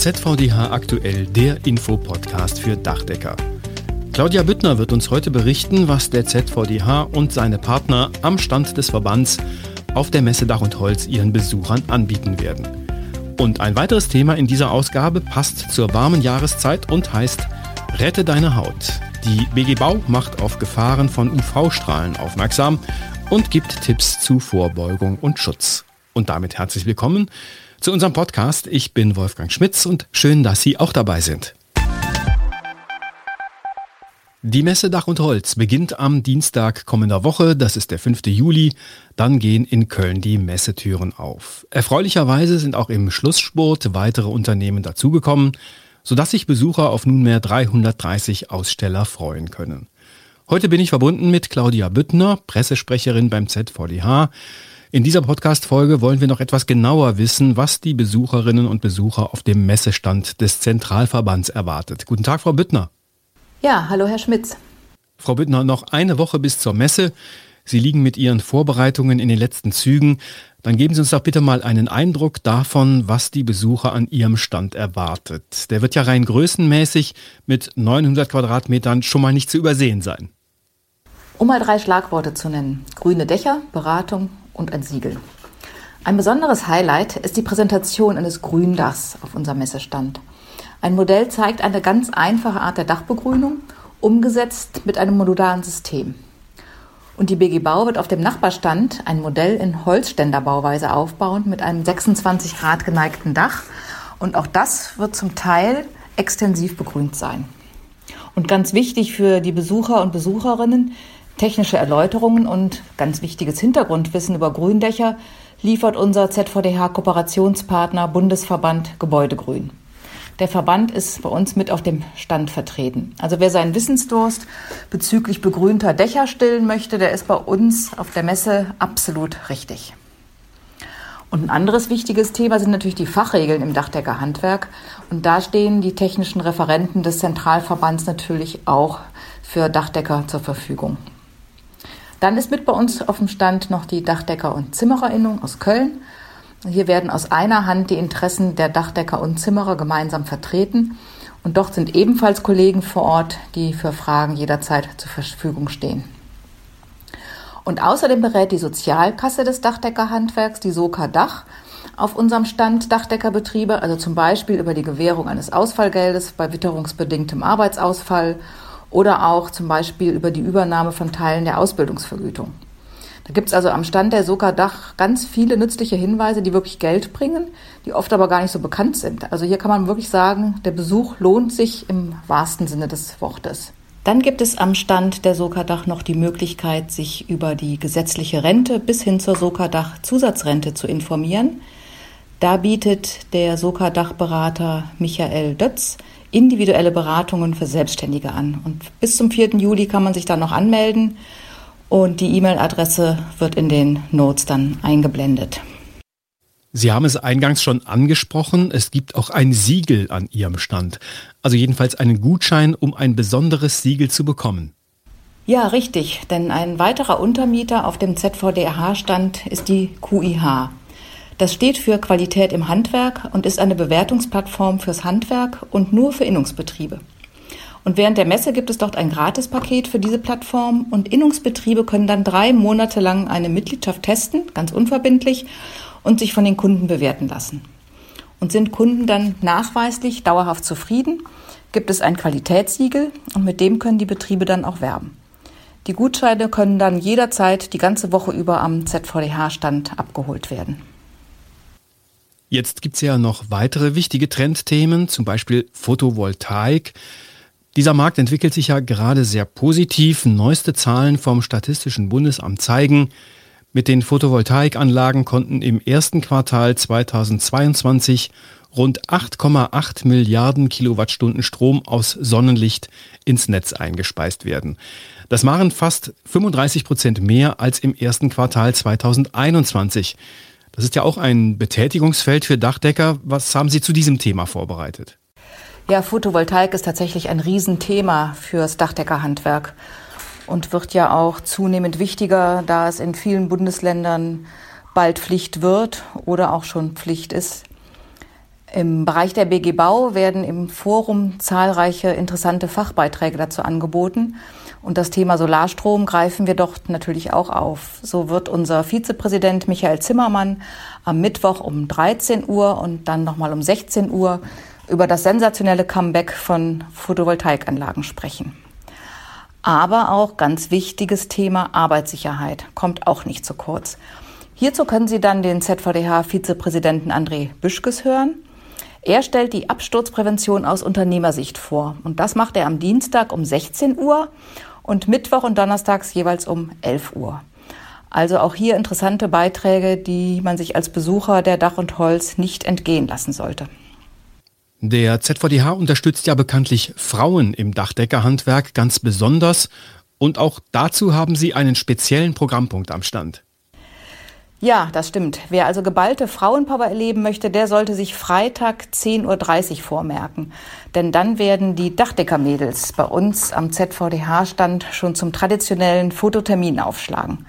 ZVDH aktuell, der Infopodcast für Dachdecker. Claudia Büttner wird uns heute berichten, was der ZVDH und seine Partner am Stand des Verbands auf der Messe Dach und Holz ihren Besuchern anbieten werden. Und ein weiteres Thema in dieser Ausgabe passt zur warmen Jahreszeit und heißt Rette deine Haut. Die BG Bau macht auf Gefahren von UV-Strahlen aufmerksam und gibt Tipps zu Vorbeugung und Schutz. Und damit herzlich willkommen zu unserem Podcast. Ich bin Wolfgang Schmitz und schön, dass Sie auch dabei sind. Die Messe Dach und Holz beginnt am Dienstag kommender Woche, das ist der 5. Juli. Dann gehen in Köln die Messetüren auf. Erfreulicherweise sind auch im Schlussspurt weitere Unternehmen dazugekommen, sodass sich Besucher auf nunmehr 330 Aussteller freuen können. Heute bin ich verbunden mit Claudia Büttner, Pressesprecherin beim ZVDH. In dieser Podcast-Folge wollen wir noch etwas genauer wissen, was die Besucherinnen und Besucher auf dem Messestand des Zentralverbands erwartet. Guten Tag, Frau Büttner. Ja, hallo Herr Schmitz. Frau Büttner, noch eine Woche bis zur Messe. Sie liegen mit Ihren Vorbereitungen in den letzten Zügen. Dann geben Sie uns doch bitte mal einen Eindruck davon, was die Besucher an Ihrem Stand erwartet. Der wird ja rein größenmäßig mit 900 Quadratmetern schon mal nicht zu übersehen sein. Um mal drei Schlagworte zu nennen. Grüne Dächer, Beratung und ein Siegel. Ein besonderes Highlight ist die Präsentation eines Gründachs auf unserem Messestand. Ein Modell zeigt eine ganz einfache Art der Dachbegrünung, umgesetzt mit einem modularen System. Und die BG Bau wird auf dem Nachbarstand ein Modell in Holzständerbauweise aufbauen mit einem 26 Grad geneigten Dach. Und auch das wird zum Teil extensiv begrünt sein. Und ganz wichtig für die Besucher und Besucherinnen, technische Erläuterungen und ganz wichtiges Hintergrundwissen über Gründächer liefert unser ZVDH-Kooperationspartner Bundesverband Gebäudegrün. Der Verband ist bei uns mit auf dem Stand vertreten. Also wer seinen Wissensdurst bezüglich begrünter Dächer stillen möchte, der ist bei uns auf der Messe absolut richtig. Und ein anderes wichtiges Thema sind natürlich die Fachregeln im Dachdeckerhandwerk. Und da stehen die technischen Referenten des Zentralverbands natürlich auch für Dachdecker zur Verfügung. Dann ist mit bei uns auf dem Stand noch die Dachdecker- und Zimmererinnung aus Köln. Hier werden aus einer Hand die Interessen der Dachdecker und Zimmerer gemeinsam vertreten. Und dort sind ebenfalls Kollegen vor Ort, die für Fragen jederzeit zur Verfügung stehen. Und außerdem berät die Sozialkasse des Dachdeckerhandwerks, die Soka Dach, auf unserem Stand Dachdeckerbetriebe, also zum Beispiel über die Gewährung eines Ausfallgeldes bei witterungsbedingtem Arbeitsausfall oder auch zum Beispiel über die Übernahme von Teilen der Ausbildungsvergütung. Da gibt es also am Stand der Soka Dach ganz viele nützliche Hinweise, die wirklich Geld bringen, die oft aber gar nicht so bekannt sind. Also hier kann man wirklich sagen, der Besuch lohnt sich im wahrsten Sinne des Wortes. Dann gibt es am Stand der Sokadach noch die Möglichkeit, sich über die gesetzliche Rente bis hin zur Sokadach Zusatzrente zu informieren. Da bietet der Sokadach-Berater Michael Dötz individuelle Beratungen für Selbstständige an. Und bis zum 4. Juli kann man sich da noch anmelden. Und die E-Mail-Adresse wird in den Notes dann eingeblendet. Sie haben es eingangs schon angesprochen, es gibt auch ein Siegel an Ihrem Stand. Also jedenfalls einen Gutschein, um ein besonderes Siegel zu bekommen. Ja, richtig, denn ein weiterer Untermieter auf dem ZVDH-Stand ist die QIH. Das steht für Qualität im Handwerk und ist eine Bewertungsplattform fürs Handwerk und nur für Innungsbetriebe. Und während der Messe gibt es dort ein Gratispaket für diese Plattform und Innungsbetriebe können dann drei Monate lang eine Mitgliedschaft testen, ganz unverbindlich, und sich von den Kunden bewerten lassen. Und sind Kunden dann nachweislich dauerhaft zufrieden, gibt es ein Qualitätssiegel und mit dem können die Betriebe dann auch werben. Die Gutscheine können dann jederzeit die ganze Woche über am ZVDH-Stand abgeholt werden. Jetzt gibt es ja noch weitere wichtige Trendthemen, zum Beispiel Photovoltaik. Dieser Markt entwickelt sich ja gerade sehr positiv. Neueste Zahlen vom Statistischen Bundesamt zeigen, mit den Photovoltaikanlagen konnten im ersten Quartal 2022 rund 8,8 Milliarden Kilowattstunden Strom aus Sonnenlicht ins Netz eingespeist werden. Das waren fast 35 Prozent mehr als im ersten Quartal 2021. Das ist ja auch ein Betätigungsfeld für Dachdecker. Was haben Sie zu diesem Thema vorbereitet? Ja, Photovoltaik ist tatsächlich ein Riesenthema fürs Dachdeckerhandwerk und wird ja auch zunehmend wichtiger, da es in vielen Bundesländern bald Pflicht wird oder auch schon Pflicht ist. Im Bereich der BG Bau werden im Forum zahlreiche interessante Fachbeiträge dazu angeboten. Und das Thema Solarstrom greifen wir dort natürlich auch auf. So wird unser Vizepräsident Michael Zimmermann am Mittwoch um 13 Uhr und dann nochmal um 16 Uhr über das sensationelle Comeback von Photovoltaikanlagen sprechen. Aber auch ganz wichtiges Thema Arbeitssicherheit kommt auch nicht zu kurz. Hierzu können Sie dann den ZVDH-Vizepräsidenten André Büschkes hören. Er stellt die Absturzprävention aus Unternehmersicht vor. Und das macht er am Dienstag um 16 Uhr und Mittwoch und Donnerstags jeweils um 11 Uhr. Also auch hier interessante Beiträge, die man sich als Besucher der Dach und Holz nicht entgehen lassen sollte. Der ZVDH unterstützt ja bekanntlich Frauen im Dachdeckerhandwerk ganz besonders und auch dazu haben Sie einen speziellen Programmpunkt am Stand. Ja, das stimmt. Wer also geballte Frauenpower erleben möchte, der sollte sich Freitag 10.30 Uhr vormerken. Denn dann werden die Dachdeckermädels bei uns am ZVDH-Stand schon zum traditionellen Fototermin aufschlagen.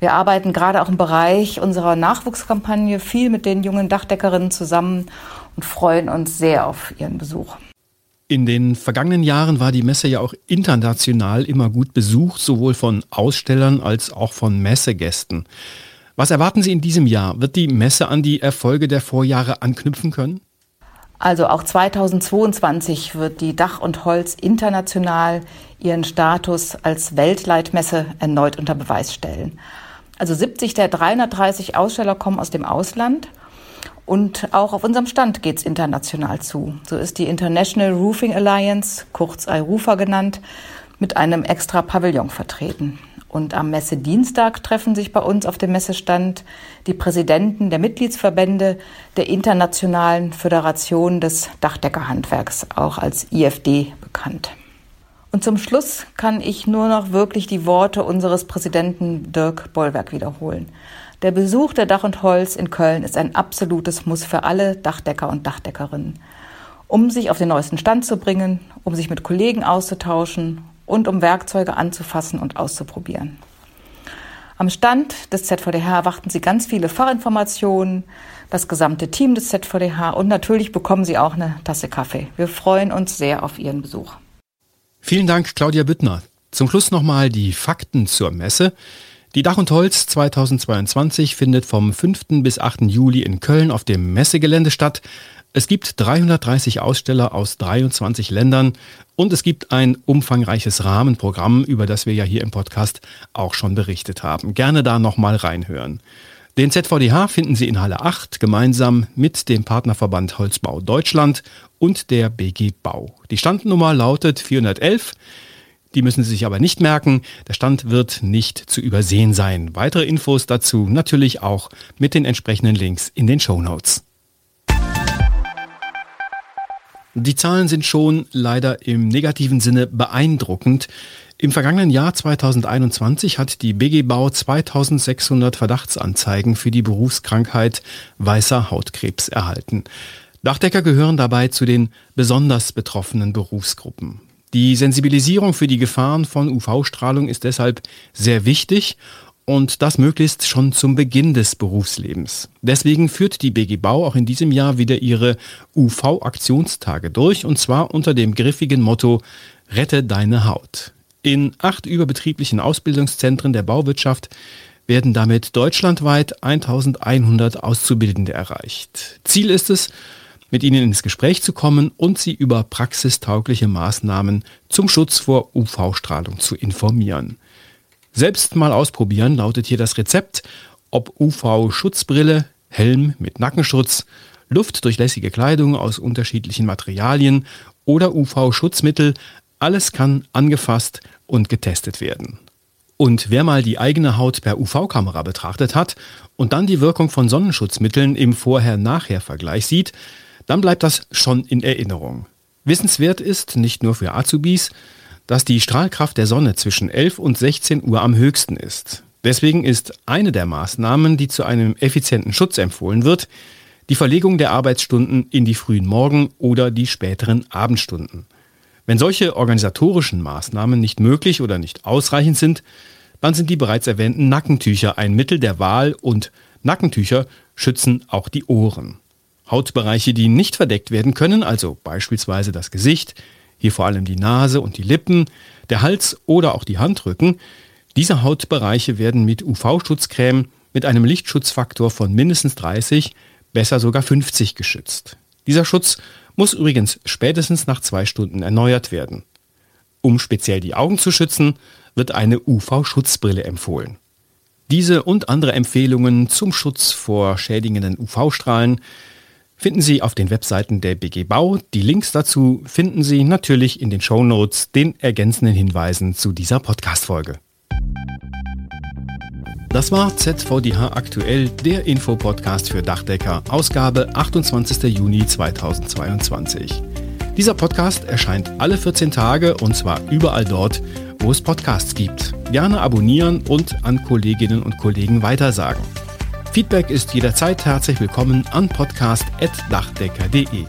Wir arbeiten gerade auch im Bereich unserer Nachwuchskampagne viel mit den jungen Dachdeckerinnen zusammen und freuen uns sehr auf ihren Besuch. In den vergangenen Jahren war die Messe ja auch international immer gut besucht, sowohl von Ausstellern als auch von Messegästen. Was erwarten Sie in diesem Jahr? Wird die Messe an die Erfolge der Vorjahre anknüpfen können? Also auch 2022 wird die Dach und Holz international ihren Status als Weltleitmesse erneut unter Beweis stellen. Also 70 der 330 Aussteller kommen aus dem Ausland und auch auf unserem Stand geht es international zu. So ist die International Roofing Alliance, kurz IRUFA genannt, mit einem extra Pavillon vertreten. Und am Messedienstag treffen sich bei uns auf dem Messestand die Präsidenten der Mitgliedsverbände der Internationalen Föderation des Dachdeckerhandwerks, auch als IFD bekannt. Und zum Schluss kann ich nur noch wirklich die Worte unseres Präsidenten Dirk Bollwerk wiederholen. Der Besuch der Dach und Holz in Köln ist ein absolutes Muss für alle Dachdecker und Dachdeckerinnen, um sich auf den neuesten Stand zu bringen, um sich mit Kollegen auszutauschen und um Werkzeuge anzufassen und auszuprobieren. Am Stand des ZVDH erwarten Sie ganz viele Fachinformationen, das gesamte Team des ZVDH und natürlich bekommen Sie auch eine Tasse Kaffee. Wir freuen uns sehr auf Ihren Besuch. Vielen Dank, Claudia Büttner. Zum Schluss nochmal die Fakten zur Messe. Die Dach und Holz 2022 findet vom 5. bis 8. Juli in Köln auf dem Messegelände statt. Es gibt 330 Aussteller aus 23 Ländern und es gibt ein umfangreiches Rahmenprogramm, über das wir ja hier im Podcast auch schon berichtet haben. Gerne da nochmal reinhören. Den ZVDH finden Sie in Halle 8 gemeinsam mit dem Partnerverband Holzbau Deutschland und der BG Bau. Die Standnummer lautet 411. Die müssen Sie sich aber nicht merken. Der Stand wird nicht zu übersehen sein. Weitere Infos dazu natürlich auch mit den entsprechenden Links in den Show Notes. Die Zahlen sind schon leider im negativen Sinne beeindruckend. Im vergangenen Jahr 2021 hat die BG Bau 2600 Verdachtsanzeigen für die Berufskrankheit weißer Hautkrebs erhalten. Dachdecker gehören dabei zu den besonders betroffenen Berufsgruppen. Die Sensibilisierung für die Gefahren von UV-Strahlung ist deshalb sehr wichtig und das möglichst schon zum Beginn des Berufslebens. Deswegen führt die BG Bau auch in diesem Jahr wieder ihre UV-Aktionstage durch und zwar unter dem griffigen Motto Rette deine Haut. In acht überbetrieblichen Ausbildungszentren der Bauwirtschaft werden damit deutschlandweit 1100 Auszubildende erreicht. Ziel ist es, mit ihnen ins Gespräch zu kommen und sie über praxistaugliche Maßnahmen zum Schutz vor UV-Strahlung zu informieren. Selbst mal ausprobieren lautet hier das Rezept, ob UV-Schutzbrille, Helm mit Nackenschutz, luftdurchlässige Kleidung aus unterschiedlichen Materialien oder UV-Schutzmittel, alles kann angefasst und getestet werden. Und wer mal die eigene Haut per UV-Kamera betrachtet hat und dann die Wirkung von Sonnenschutzmitteln im Vorher-Nachher-Vergleich sieht, dann bleibt das schon in Erinnerung. Wissenswert ist, nicht nur für Azubis, dass die Strahlkraft der Sonne zwischen 11 und 16 Uhr am höchsten ist. Deswegen ist eine der Maßnahmen, die zu einem effizienten Schutz empfohlen wird, die Verlegung der Arbeitsstunden in die frühen Morgen- oder die späteren Abendstunden. Wenn solche organisatorischen Maßnahmen nicht möglich oder nicht ausreichend sind, dann sind die bereits erwähnten Nackentücher ein Mittel der Wahl und Nackentücher schützen auch die Ohren. Hautbereiche, die nicht verdeckt werden können, also beispielsweise das Gesicht, hier vor allem die Nase und die Lippen, der Hals oder auch die Handrücken, diese Hautbereiche werden mit UV-Schutzcreme mit einem Lichtschutzfaktor von mindestens 30, besser sogar 50 geschützt. Dieser Schutz muss übrigens spätestens nach zwei Stunden erneuert werden. Um speziell die Augen zu schützen, wird eine UV-Schutzbrille empfohlen. Diese und andere Empfehlungen zum Schutz vor schädigenden UV-Strahlen finden Sie auf den Webseiten der BG Bau. Die Links dazu finden Sie natürlich in den Show Notes, den ergänzenden Hinweisen zu dieser Podcast-Folge. Das war ZVDH aktuell, der Infopodcast für Dachdecker, Ausgabe 28. Juni 2022. Dieser Podcast erscheint alle 14 Tage und zwar überall dort, wo es Podcasts gibt. Gerne abonnieren und an Kolleginnen und Kollegen weitersagen. Feedback ist jederzeit herzlich willkommen an podcast.dachdecker.de.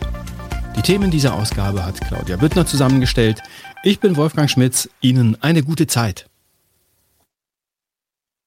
Die Themen dieser Ausgabe hat Claudia Büttner zusammengestellt. Ich bin Wolfgang Schmitz. Ihnen eine gute Zeit.